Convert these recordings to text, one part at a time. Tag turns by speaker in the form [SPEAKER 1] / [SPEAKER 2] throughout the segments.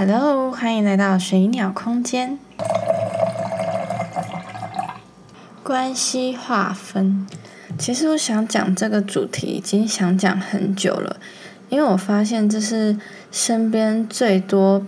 [SPEAKER 1] Hello，欢迎来到水鸟空间。关系划分，其实我想讲这个主题已经想讲很久了，因为我发现这是身边最多、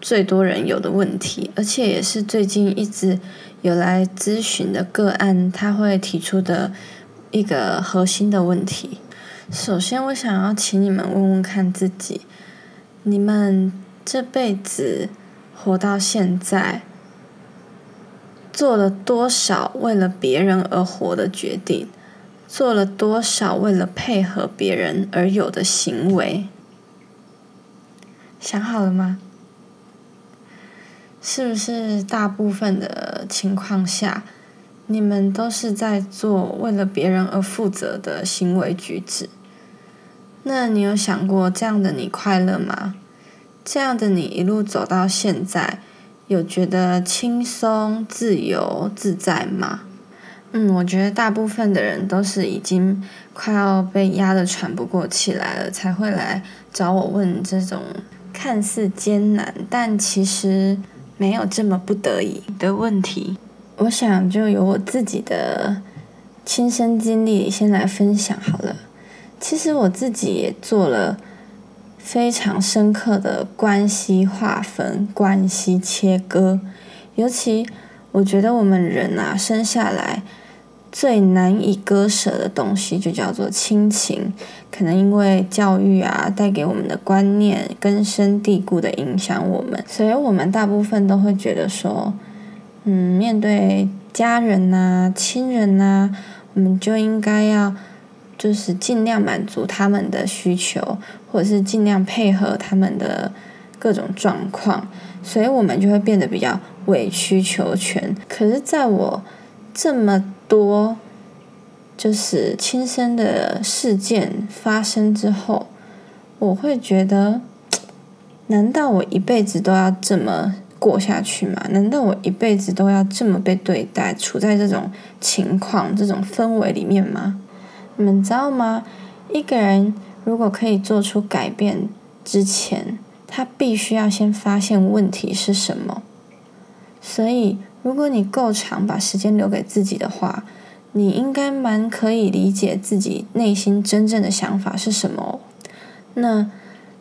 [SPEAKER 1] 最多人有的问题，而且也是最近一直有来咨询的个案他会提出的一个核心的问题。首先，我想要请你们问问看自己，你们这辈子活到现在，做了多少为了别人而活的决定？做了多少为了配合别人而有的行为？想好了吗？是不是大部分的情况下，你们都是在做为了别人而负责的行为举止？那你有想过这样的你快乐吗？这样的你一路走到现在，有觉得轻松、自由、自在吗？嗯，我觉得大部分的人都是已经快要被压得喘不过气来了，才会来找我问这种看似艰难，但其实没有这么不得已的问题。我想就由我自己的亲身经历先来分享好了。其实我自己也做了非常深刻的关系划分、关系切割。尤其我觉得我们人啊，生下来最难以割舍的东西就叫做亲情。可能因为教育啊带给我们的观念根深蒂固的影响我们，所以我们大部分都会觉得说，嗯，面对家人呐、亲人呐，我们就应该要。就是尽量满足他们的需求，或者是尽量配合他们的各种状况，所以我们就会变得比较委曲求全。可是，在我这么多就是亲身的事件发生之后，我会觉得，难道我一辈子都要这么过下去吗？难道我一辈子都要这么被对待，处在这种情况、这种氛围里面吗？你们知道吗？一个人如果可以做出改变之前，他必须要先发现问题是什么。所以，如果你够长把时间留给自己的话，你应该蛮可以理解自己内心真正的想法是什么。那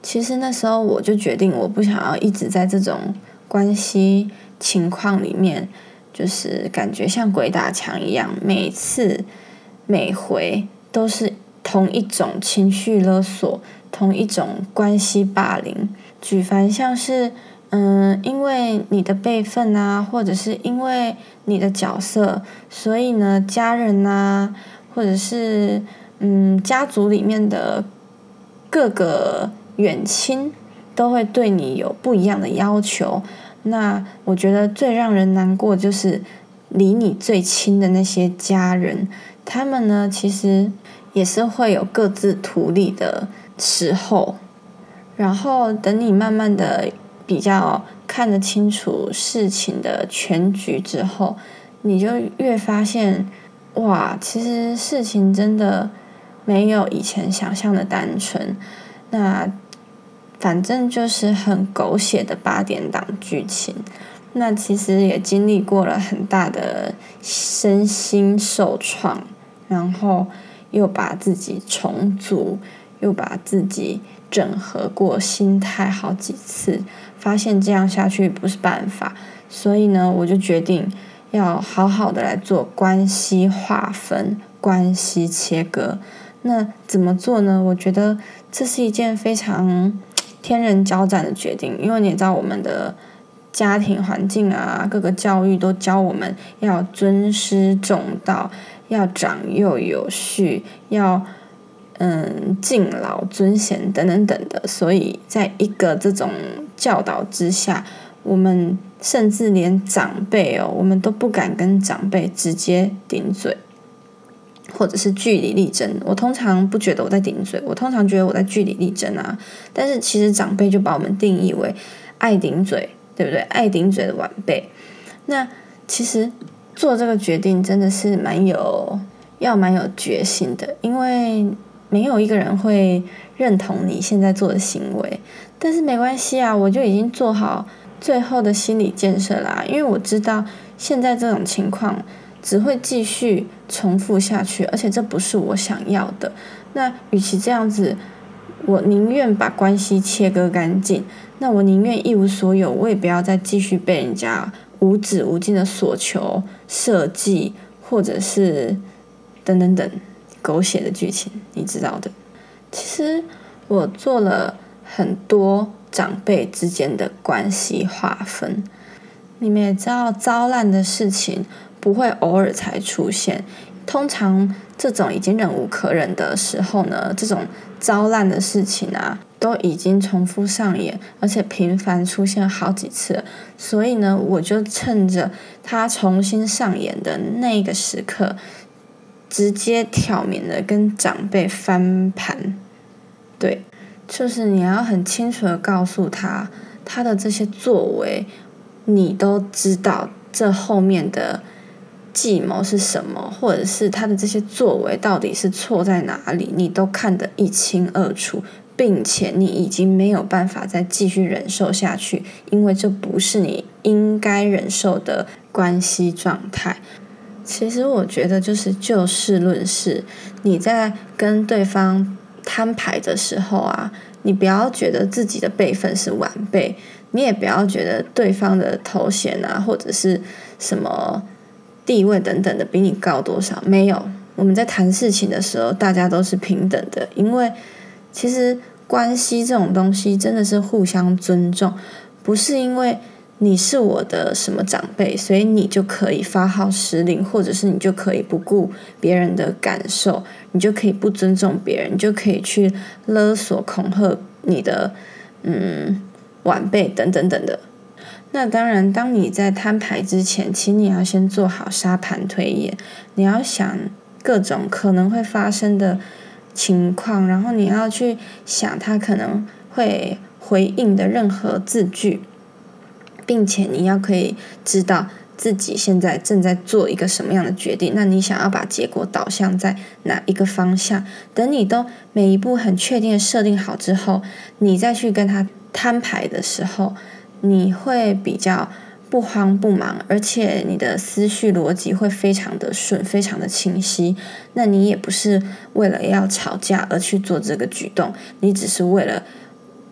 [SPEAKER 1] 其实那时候我就决定，我不想要一直在这种关系情况里面，就是感觉像鬼打墙一样，每次每回。都是同一种情绪勒索，同一种关系霸凌。举凡像是，嗯，因为你的辈分啊，或者是因为你的角色，所以呢，家人呐，或者是嗯，家族里面的各个远亲，都会对你有不一样的要求。那我觉得最让人难过就是离你最亲的那些家人，他们呢，其实。也是会有各自图利的时候，然后等你慢慢的比较看得清楚事情的全局之后，你就越发现，哇，其实事情真的没有以前想象的单纯。那反正就是很狗血的八点档剧情，那其实也经历过了很大的身心受创，然后。又把自己重组，又把自己整合过心态好几次，发现这样下去不是办法，所以呢，我就决定要好好的来做关系划分、关系切割。那怎么做呢？我觉得这是一件非常天人交战的决定，因为你也知道我们的家庭环境啊，各个教育都教我们要尊师重道。要长幼有序，要嗯敬老尊贤等等等的，所以在一个这种教导之下，我们甚至连长辈哦，我们都不敢跟长辈直接顶嘴，或者是据理力争。我通常不觉得我在顶嘴，我通常觉得我在据理力争啊。但是其实长辈就把我们定义为爱顶嘴，对不对？爱顶嘴的晚辈，那其实。做这个决定真的是蛮有要蛮有决心的，因为没有一个人会认同你现在做的行为。但是没关系啊，我就已经做好最后的心理建设啦，因为我知道现在这种情况只会继续重复下去，而且这不是我想要的。那与其这样子，我宁愿把关系切割干净。那我宁愿一无所有，我也不要再继续被人家无止无尽的索求、设计，或者是等等等狗血的剧情，你知道的。其实我做了很多长辈之间的关系划分，你们也知道，糟烂的事情不会偶尔才出现。通常这种已经忍无可忍的时候呢，这种糟烂的事情啊，都已经重复上演，而且频繁出现好几次。所以呢，我就趁着它重新上演的那个时刻，直接挑明的跟长辈翻盘。对，就是你要很清楚的告诉他，他的这些作为，你都知道这后面的。计谋是什么，或者是他的这些作为到底是错在哪里，你都看得一清二楚，并且你已经没有办法再继续忍受下去，因为这不是你应该忍受的关系状态。其实我觉得，就是就事论事，你在跟对方摊牌的时候啊，你不要觉得自己的辈分是晚辈，你也不要觉得对方的头衔啊，或者是什么。地位等等的比你高多少？没有。我们在谈事情的时候，大家都是平等的。因为其实关系这种东西真的是互相尊重，不是因为你是我的什么长辈，所以你就可以发号施令，或者是你就可以不顾别人的感受，你就可以不尊重别人，你就可以去勒索恐吓你的嗯晚辈等等等的。那当然，当你在摊牌之前，请你要先做好沙盘推演。你要想各种可能会发生的情况，然后你要去想他可能会回应的任何字句，并且你要可以知道自己现在正在做一个什么样的决定。那你想要把结果导向在哪一个方向？等你都每一步很确定设定好之后，你再去跟他摊牌的时候。你会比较不慌不忙，而且你的思绪逻辑会非常的顺，非常的清晰。那你也不是为了要吵架而去做这个举动，你只是为了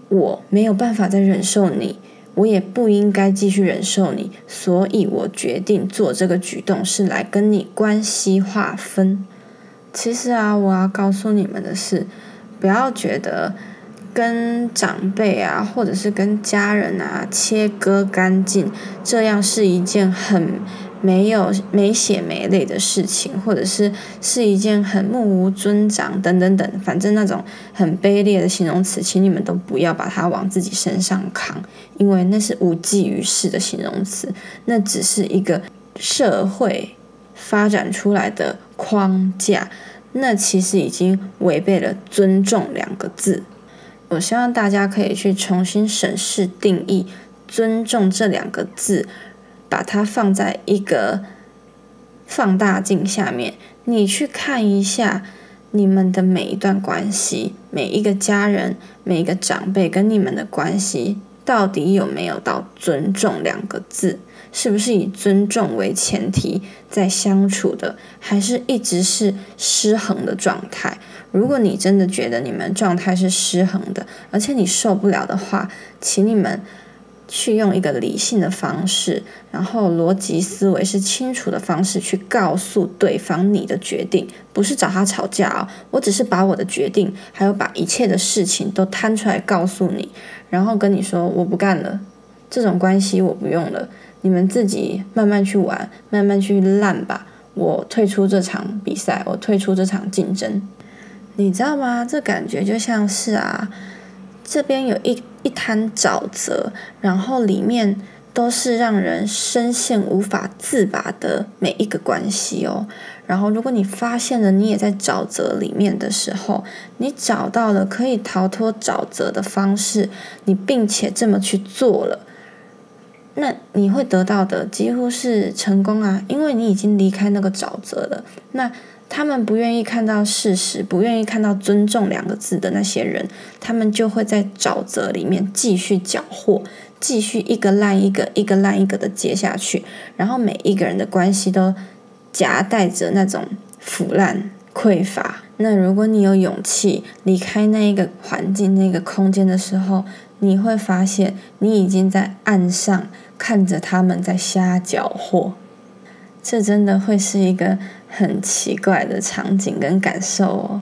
[SPEAKER 1] 我没有办法再忍受你，我也不应该继续忍受你，所以我决定做这个举动是来跟你关系划分。其实啊，我要告诉你们的是，不要觉得。跟长辈啊，或者是跟家人啊切割干净，这样是一件很没有没血没泪的事情，或者是是一件很目无尊长等等等，反正那种很卑劣的形容词，请你们都不要把它往自己身上扛，因为那是无济于事的形容词，那只是一个社会发展出来的框架，那其实已经违背了尊重两个字。我希望大家可以去重新审视定义“尊重”这两个字，把它放在一个放大镜下面，你去看一下你们的每一段关系，每一个家人、每一个长辈跟你们的关系，到底有没有到“尊重”两个字？是不是以尊重为前提在相处的，还是一直是失衡的状态？如果你真的觉得你们状态是失衡的，而且你受不了的话，请你们去用一个理性的方式，然后逻辑思维是清楚的方式去告诉对方你的决定，不是找他吵架哦。我只是把我的决定，还有把一切的事情都摊出来告诉你，然后跟你说我不干了，这种关系我不用了，你们自己慢慢去玩，慢慢去烂吧。我退出这场比赛，我退出这场竞争。你知道吗？这感觉就像是啊，这边有一一滩沼泽，然后里面都是让人深陷无法自拔的每一个关系哦。然后，如果你发现了你也在沼泽里面的时候，你找到了可以逃脱沼泽的方式，你并且这么去做了，那你会得到的几乎是成功啊，因为你已经离开那个沼泽了。那他们不愿意看到事实，不愿意看到“尊重”两个字的那些人，他们就会在沼泽里面继续搅和，继续一个烂一个，一个烂一个的接下去，然后每一个人的关系都夹带着那种腐烂、匮乏。那如果你有勇气离开那一个环境、那个空间的时候，你会发现你已经在岸上看着他们在瞎搅和。这真的会是一个很奇怪的场景跟感受哦。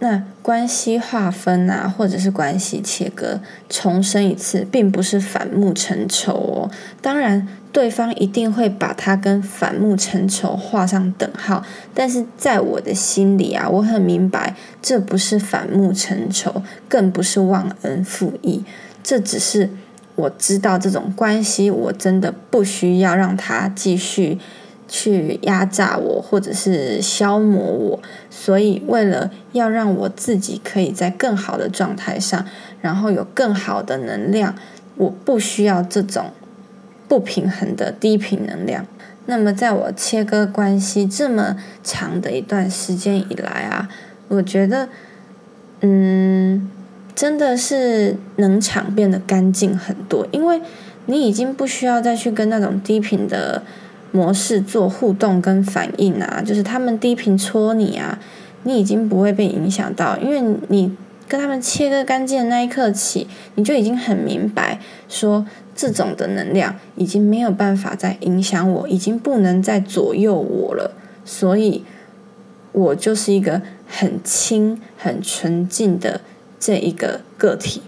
[SPEAKER 1] 那关系划分啊，或者是关系切割，重申一次，并不是反目成仇哦。当然，对方一定会把他跟反目成仇画上等号，但是在我的心里啊，我很明白，这不是反目成仇，更不是忘恩负义，这只是我知道这种关系，我真的不需要让他继续。去压榨我，或者是消磨我，所以为了要让我自己可以在更好的状态上，然后有更好的能量，我不需要这种不平衡的低频能量。那么，在我切割关系这么长的一段时间以来啊，我觉得，嗯，真的是能场变得干净很多，因为你已经不需要再去跟那种低频的。模式做互动跟反应啊，就是他们低频戳你啊，你已经不会被影响到，因为你跟他们切割干净的那一刻起，你就已经很明白，说这种的能量已经没有办法再影响我，已经不能再左右我了，所以，我就是一个很轻、很纯净的这一个个体。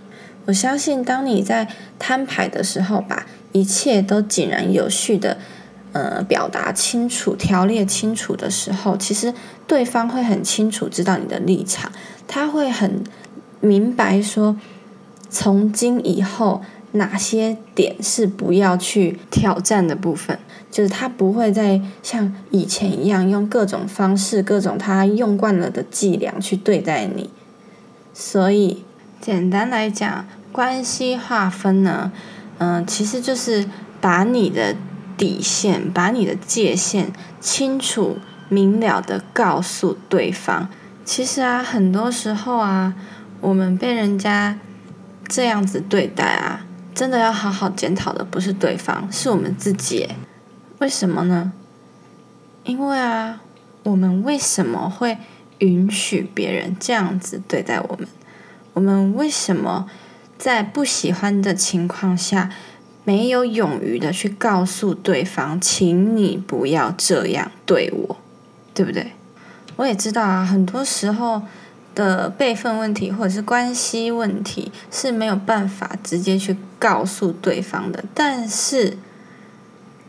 [SPEAKER 1] 我相信，当你在摊牌的时候，把一切都井然有序的。呃，表达清楚、条列清楚的时候，其实对方会很清楚知道你的立场，他会很明白说，从今以后哪些点是不要去挑战的部分，就是他不会再像以前一样用各种方式、各种他用惯了的伎俩去对待你。所以，简单来讲，关系划分呢，嗯，其实就是把你的。底线，把你的界限清楚明了的告诉对方。其实啊，很多时候啊，我们被人家这样子对待啊，真的要好好检讨的不是对方，是我们自己。为什么呢？因为啊，我们为什么会允许别人这样子对待我们？我们为什么在不喜欢的情况下？没有勇于的去告诉对方，请你不要这样对我，对不对？我也知道啊，很多时候的辈分问题或者是关系问题是没有办法直接去告诉对方的。但是，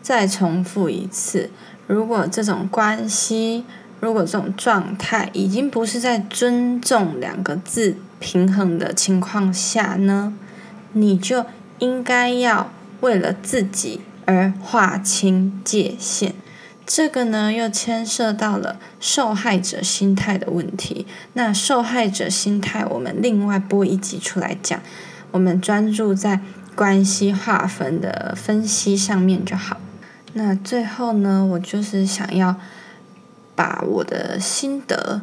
[SPEAKER 1] 再重复一次，如果这种关系，如果这种状态已经不是在尊重两个字平衡的情况下呢，你就应该要。为了自己而划清界限，这个呢又牵涉到了受害者心态的问题。那受害者心态，我们另外播一集出来讲。我们专注在关系划分的分析上面就好。那最后呢，我就是想要把我的心得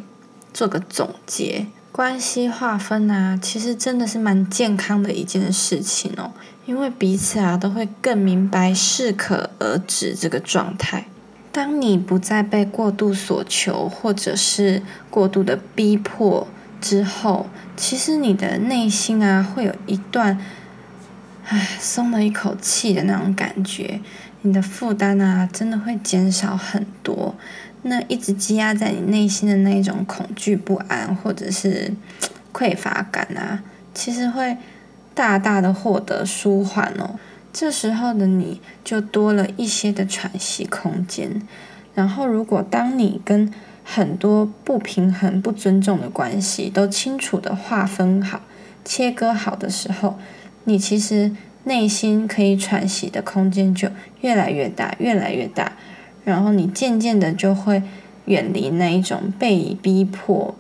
[SPEAKER 1] 做个总结。关系划分啊，其实真的是蛮健康的一件事情哦，因为彼此啊都会更明白适可而止这个状态。当你不再被过度所求，或者是过度的逼迫之后，其实你的内心啊会有一段，唉，松了一口气的那种感觉，你的负担啊真的会减少很多。那一直积压在你内心的那种恐惧不安，或者是匮乏感啊，其实会大大的获得舒缓哦。这时候的你就多了一些的喘息空间。然后，如果当你跟很多不平衡、不尊重的关系都清楚的划分好、切割好的时候，你其实内心可以喘息的空间就越来越大，越来越大。然后你渐渐的就会远离那一种被逼迫、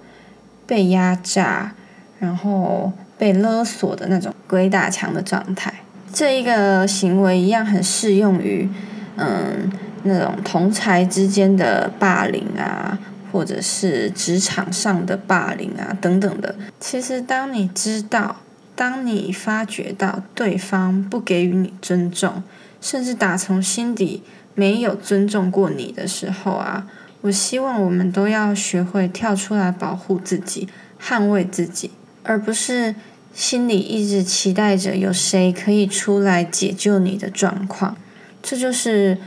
[SPEAKER 1] 被压榨，然后被勒索的那种鬼打墙的状态。这一个行为一样很适用于，嗯，那种同才之间的霸凌啊，或者是职场上的霸凌啊等等的。其实，当你知道，当你发觉到对方不给予你尊重，甚至打从心底没有尊重过你的时候啊，我希望我们都要学会跳出来保护自己，捍卫自己，而不是。心里一直期待着有谁可以出来解救你的状况，这就是，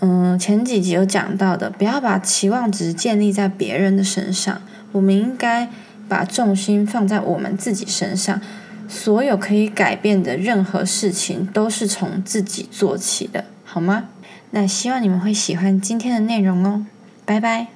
[SPEAKER 1] 嗯，前几集有讲到的，不要把期望值建立在别人的身上，我们应该把重心放在我们自己身上，所有可以改变的任何事情都是从自己做起的，好吗？那希望你们会喜欢今天的内容哦，拜拜。